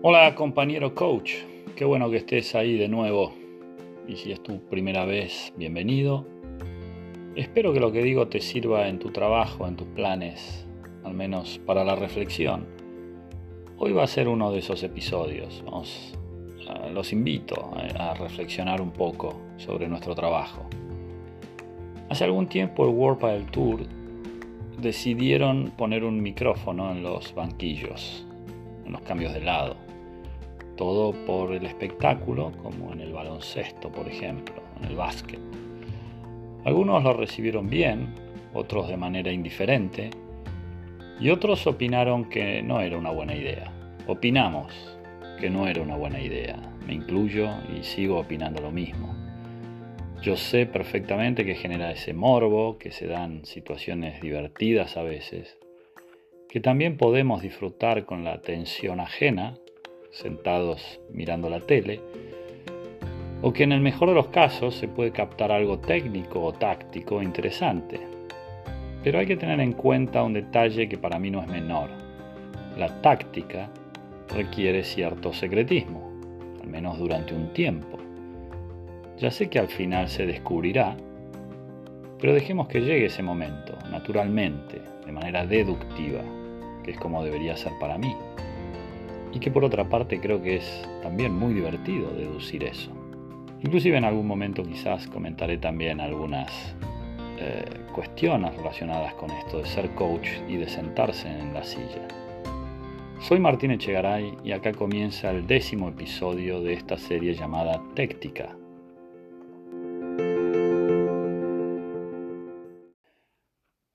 Hola compañero coach, qué bueno que estés ahí de nuevo. Y si es tu primera vez, bienvenido. Espero que lo que digo te sirva en tu trabajo, en tus planes, al menos para la reflexión. Hoy va a ser uno de esos episodios. Los invito a reflexionar un poco sobre nuestro trabajo. Hace algún tiempo el World del Tour decidieron poner un micrófono en los banquillos, en los cambios de lado. Todo por el espectáculo, como en el baloncesto, por ejemplo, en el básquet. Algunos lo recibieron bien, otros de manera indiferente, y otros opinaron que no era una buena idea. Opinamos que no era una buena idea. Me incluyo y sigo opinando lo mismo. Yo sé perfectamente que genera ese morbo, que se dan situaciones divertidas a veces, que también podemos disfrutar con la atención ajena, sentados mirando la tele, o que en el mejor de los casos se puede captar algo técnico o táctico interesante. Pero hay que tener en cuenta un detalle que para mí no es menor. La táctica requiere cierto secretismo, al menos durante un tiempo. Ya sé que al final se descubrirá, pero dejemos que llegue ese momento, naturalmente, de manera deductiva, que es como debería ser para mí. Y que por otra parte creo que es también muy divertido deducir eso. Inclusive en algún momento quizás comentaré también algunas eh, cuestiones relacionadas con esto de ser coach y de sentarse en la silla. Soy Martín Echegaray y acá comienza el décimo episodio de esta serie llamada Téctica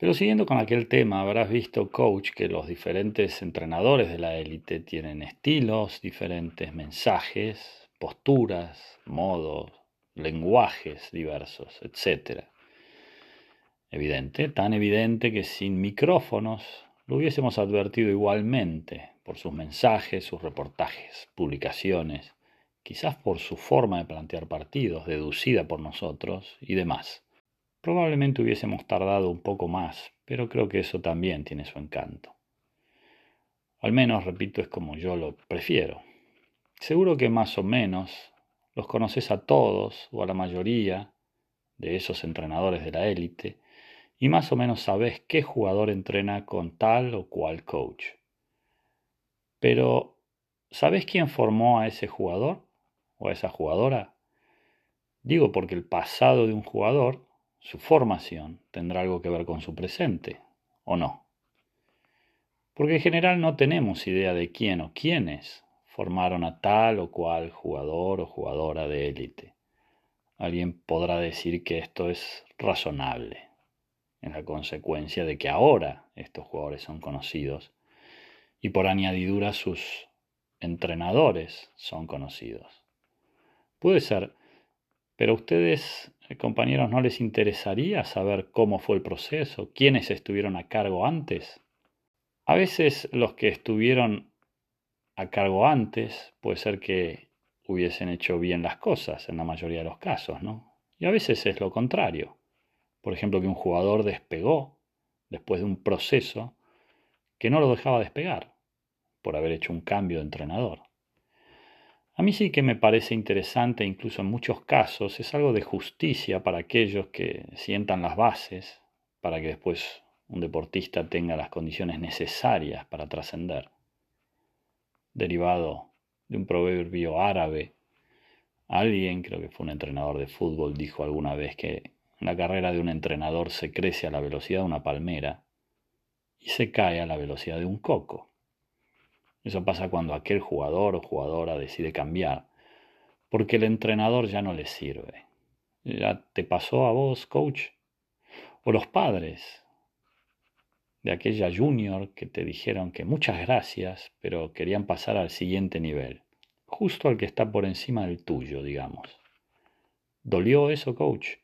Pero siguiendo con aquel tema, habrás visto, coach, que los diferentes entrenadores de la élite tienen estilos, diferentes mensajes, posturas, modos, lenguajes diversos, etc. Evidente, tan evidente que sin micrófonos lo hubiésemos advertido igualmente por sus mensajes, sus reportajes, publicaciones, quizás por su forma de plantear partidos, deducida por nosotros y demás. Probablemente hubiésemos tardado un poco más, pero creo que eso también tiene su encanto. Al menos, repito, es como yo lo prefiero. Seguro que más o menos los conoces a todos o a la mayoría de esos entrenadores de la élite y más o menos sabes qué jugador entrena con tal o cual coach. Pero, ¿sabes quién formó a ese jugador o a esa jugadora? Digo porque el pasado de un jugador su formación tendrá algo que ver con su presente, ¿o no? Porque en general no tenemos idea de quién o quiénes formaron a tal o cual jugador o jugadora de élite. Alguien podrá decir que esto es razonable, en la consecuencia de que ahora estos jugadores son conocidos y por añadidura sus entrenadores son conocidos. Puede ser, pero ustedes compañeros, ¿no les interesaría saber cómo fue el proceso? ¿Quiénes estuvieron a cargo antes? A veces los que estuvieron a cargo antes puede ser que hubiesen hecho bien las cosas en la mayoría de los casos, ¿no? Y a veces es lo contrario. Por ejemplo, que un jugador despegó después de un proceso que no lo dejaba despegar por haber hecho un cambio de entrenador. A mí sí que me parece interesante, incluso en muchos casos, es algo de justicia para aquellos que sientan las bases para que después un deportista tenga las condiciones necesarias para trascender. Derivado de un proverbio árabe, alguien, creo que fue un entrenador de fútbol, dijo alguna vez que la carrera de un entrenador se crece a la velocidad de una palmera y se cae a la velocidad de un coco. Eso pasa cuando aquel jugador o jugadora decide cambiar, porque el entrenador ya no le sirve. ¿Ya te pasó a vos, coach? O los padres de aquella junior que te dijeron que muchas gracias, pero querían pasar al siguiente nivel, justo al que está por encima del tuyo, digamos. ¿Dolió eso, coach?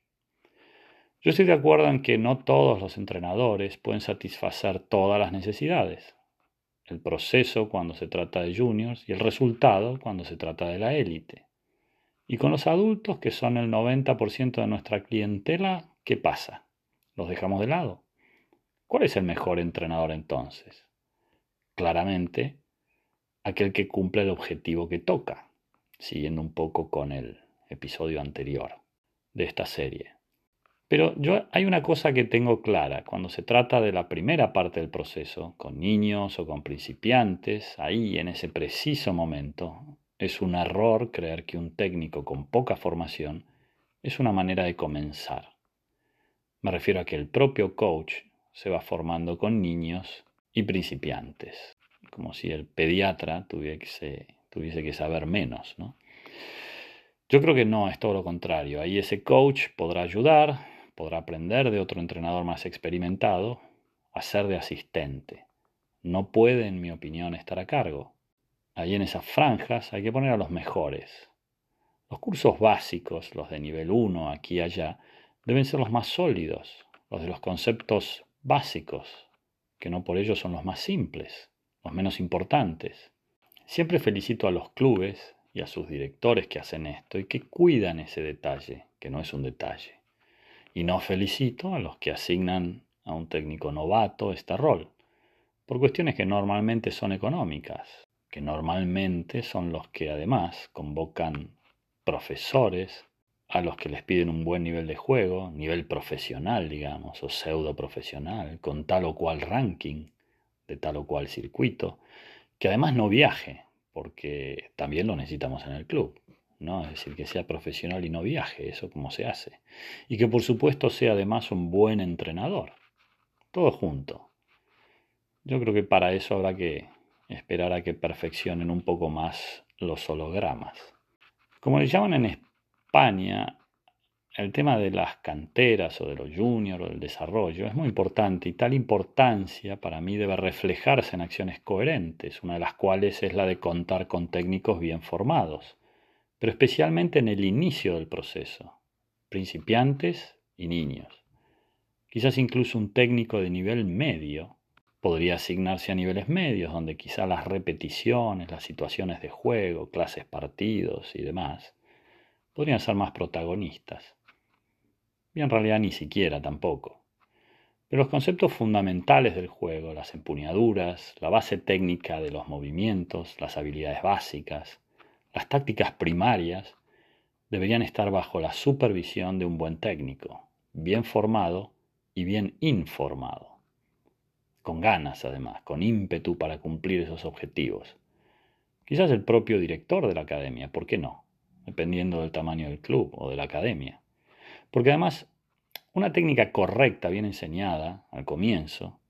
Yo estoy de acuerdo en que no todos los entrenadores pueden satisfacer todas las necesidades el proceso cuando se trata de juniors y el resultado cuando se trata de la élite. Y con los adultos, que son el 90% de nuestra clientela, ¿qué pasa? ¿Los dejamos de lado? ¿Cuál es el mejor entrenador entonces? Claramente, aquel que cumple el objetivo que toca, siguiendo un poco con el episodio anterior de esta serie. Pero yo hay una cosa que tengo clara, cuando se trata de la primera parte del proceso, con niños o con principiantes, ahí en ese preciso momento, es un error creer que un técnico con poca formación es una manera de comenzar. Me refiero a que el propio coach se va formando con niños y principiantes, como si el pediatra tuviese, que saber menos, ¿no? Yo creo que no, es todo lo contrario. Ahí ese coach podrá ayudar, podrá aprender de otro entrenador más experimentado a ser de asistente. No puede, en mi opinión, estar a cargo. Ahí en esas franjas hay que poner a los mejores. Los cursos básicos, los de nivel 1, aquí y allá, deben ser los más sólidos, los de los conceptos básicos, que no por ello son los más simples, los menos importantes. Siempre felicito a los clubes y a sus directores que hacen esto y que cuidan ese detalle, que no es un detalle. Y no felicito a los que asignan a un técnico novato este rol, por cuestiones que normalmente son económicas, que normalmente son los que además convocan profesores a los que les piden un buen nivel de juego, nivel profesional, digamos, o pseudo profesional, con tal o cual ranking, de tal o cual circuito, que además no viaje, porque también lo necesitamos en el club. ¿No? Es decir, que sea profesional y no viaje, eso como se hace. Y que por supuesto sea además un buen entrenador. Todo junto. Yo creo que para eso habrá que esperar a que perfeccionen un poco más los hologramas. Como le llaman en España, el tema de las canteras o de los juniors o del desarrollo es muy importante y tal importancia para mí debe reflejarse en acciones coherentes, una de las cuales es la de contar con técnicos bien formados, pero especialmente en el inicio del proceso, principiantes y niños. Quizás incluso un técnico de nivel medio podría asignarse a niveles medios, donde quizá las repeticiones, las situaciones de juego, clases partidos y demás podrían ser más protagonistas y en realidad ni siquiera tampoco. Pero los conceptos fundamentales del juego, las empuñaduras, la base técnica de los movimientos, las habilidades básicas, las tácticas primarias, deberían estar bajo la supervisión de un buen técnico, bien formado y bien informado. Con ganas, además, con ímpetu para cumplir esos objetivos. Quizás el propio director de la academia, ¿por qué no? Dependiendo del tamaño del club o de la academia. Porque además, una técnica correcta, bien enseñada al comienzo,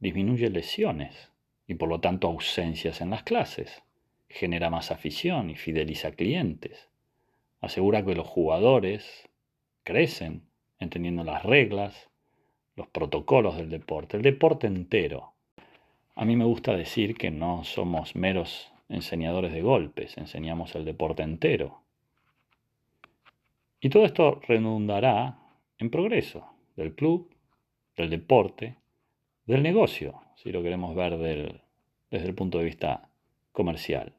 disminuye lesiones y por lo tanto ausencias en las clases, genera más afición y fideliza clientes, asegura que los jugadores crecen entendiendo las reglas, los protocolos del deporte, el deporte entero. A mí me gusta decir que no somos meros enseñadores de golpes, enseñamos el deporte entero. Y todo esto redundará en progreso del club, del deporte, del negocio, si lo queremos ver desde el punto de vista comercial.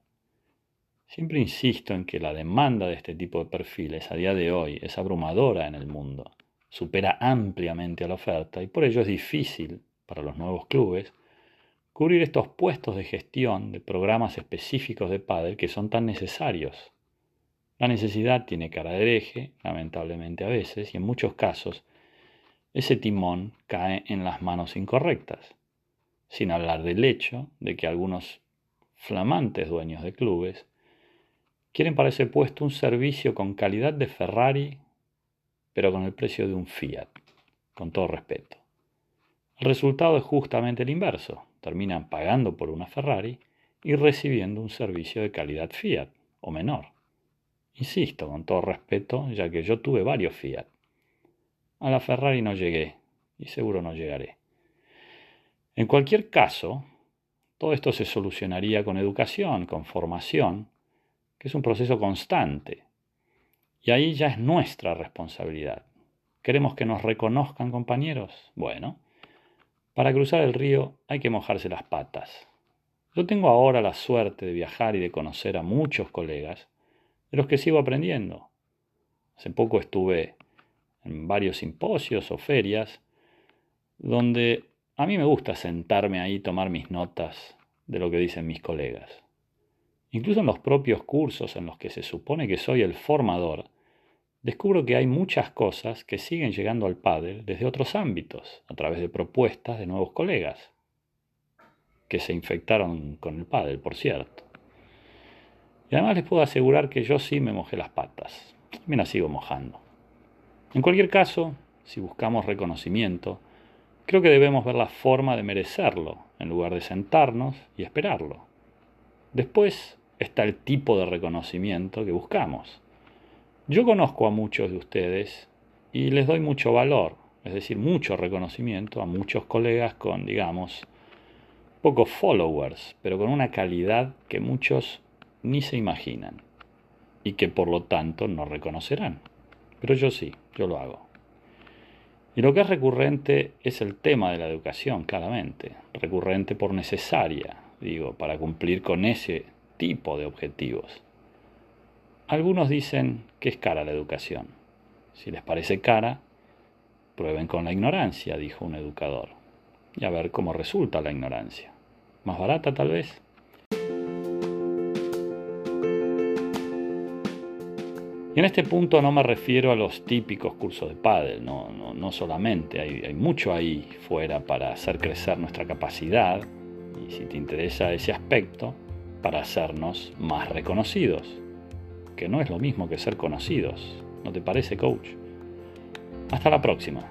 Siempre insisto en que la demanda de este tipo de perfiles a día de hoy es abrumadora en el mundo, supera ampliamente a la oferta y por ello es difícil para los nuevos clubes cubrir estos puestos de gestión de programas específicos de pádel que son tan necesarios. La necesidad tiene cara de hereje, lamentablemente a veces, y en muchos casos, ese timón cae en las manos incorrectas, sin hablar del hecho de que algunos flamantes dueños de clubes quieren para ese puesto un servicio con calidad de Ferrari, pero con el precio de un Fiat, con todo respeto. El resultado es justamente el inverso. Terminan pagando por una Ferrari y recibiendo un servicio de calidad Fiat o menor. Insisto, con todo respeto, ya que yo tuve varios Fiat. A la Ferrari no llegué y seguro no llegaré. En cualquier caso, todo esto se solucionaría con educación, con formación, que es un proceso constante. Y ahí ya es nuestra responsabilidad. ¿Queremos que nos reconozcan compañeros? Bueno, para cruzar el río hay que mojarse las patas. Yo tengo ahora la suerte de viajar y de conocer a muchos colegas de los que sigo aprendiendo. Hace poco estuve en varios simposios o ferias donde a mí me gusta sentarme ahí y tomar mis notas de lo que dicen mis colegas. Incluso en los propios cursos en los que se supone que soy el formador, descubro que hay muchas cosas que siguen llegando al pádel desde otros ámbitos, a través de propuestas de nuevos colegas, que se infectaron con el pádel, por cierto. Y además les puedo asegurar que yo sí me mojé las patas. Me las sigo mojando. En cualquier caso, si buscamos reconocimiento, creo que debemos ver la forma de merecerlo, en lugar de sentarnos y esperarlo. Después está el tipo de reconocimiento que buscamos. Yo conozco a muchos de ustedes y les doy mucho valor, es decir, mucho reconocimiento a muchos colegas con, digamos, pocos followers, pero con una calidad que muchos ni se imaginan y que por lo tanto no reconocerán. Pero yo sí, yo lo hago. Y lo que es recurrente es el tema de la educación, claramente. Recurrente por necesaria, digo, para cumplir con ese tipo de objetivos. Algunos dicen que es cara la educación. Si les parece cara, prueben con la ignorancia, dijo un educador. Y a ver cómo resulta la ignorancia. ¿Más barata tal vez? Y en este punto no me refiero a los típicos cursos de pádel, no, no, solamente, hay, hay, mucho ahí fuera para hacer crecer nuestra capacidad y si te interesa ese aspecto, para hacernos más reconocidos, que no es lo mismo que ser conocidos, ¿no te parece, coach? Hasta la próxima.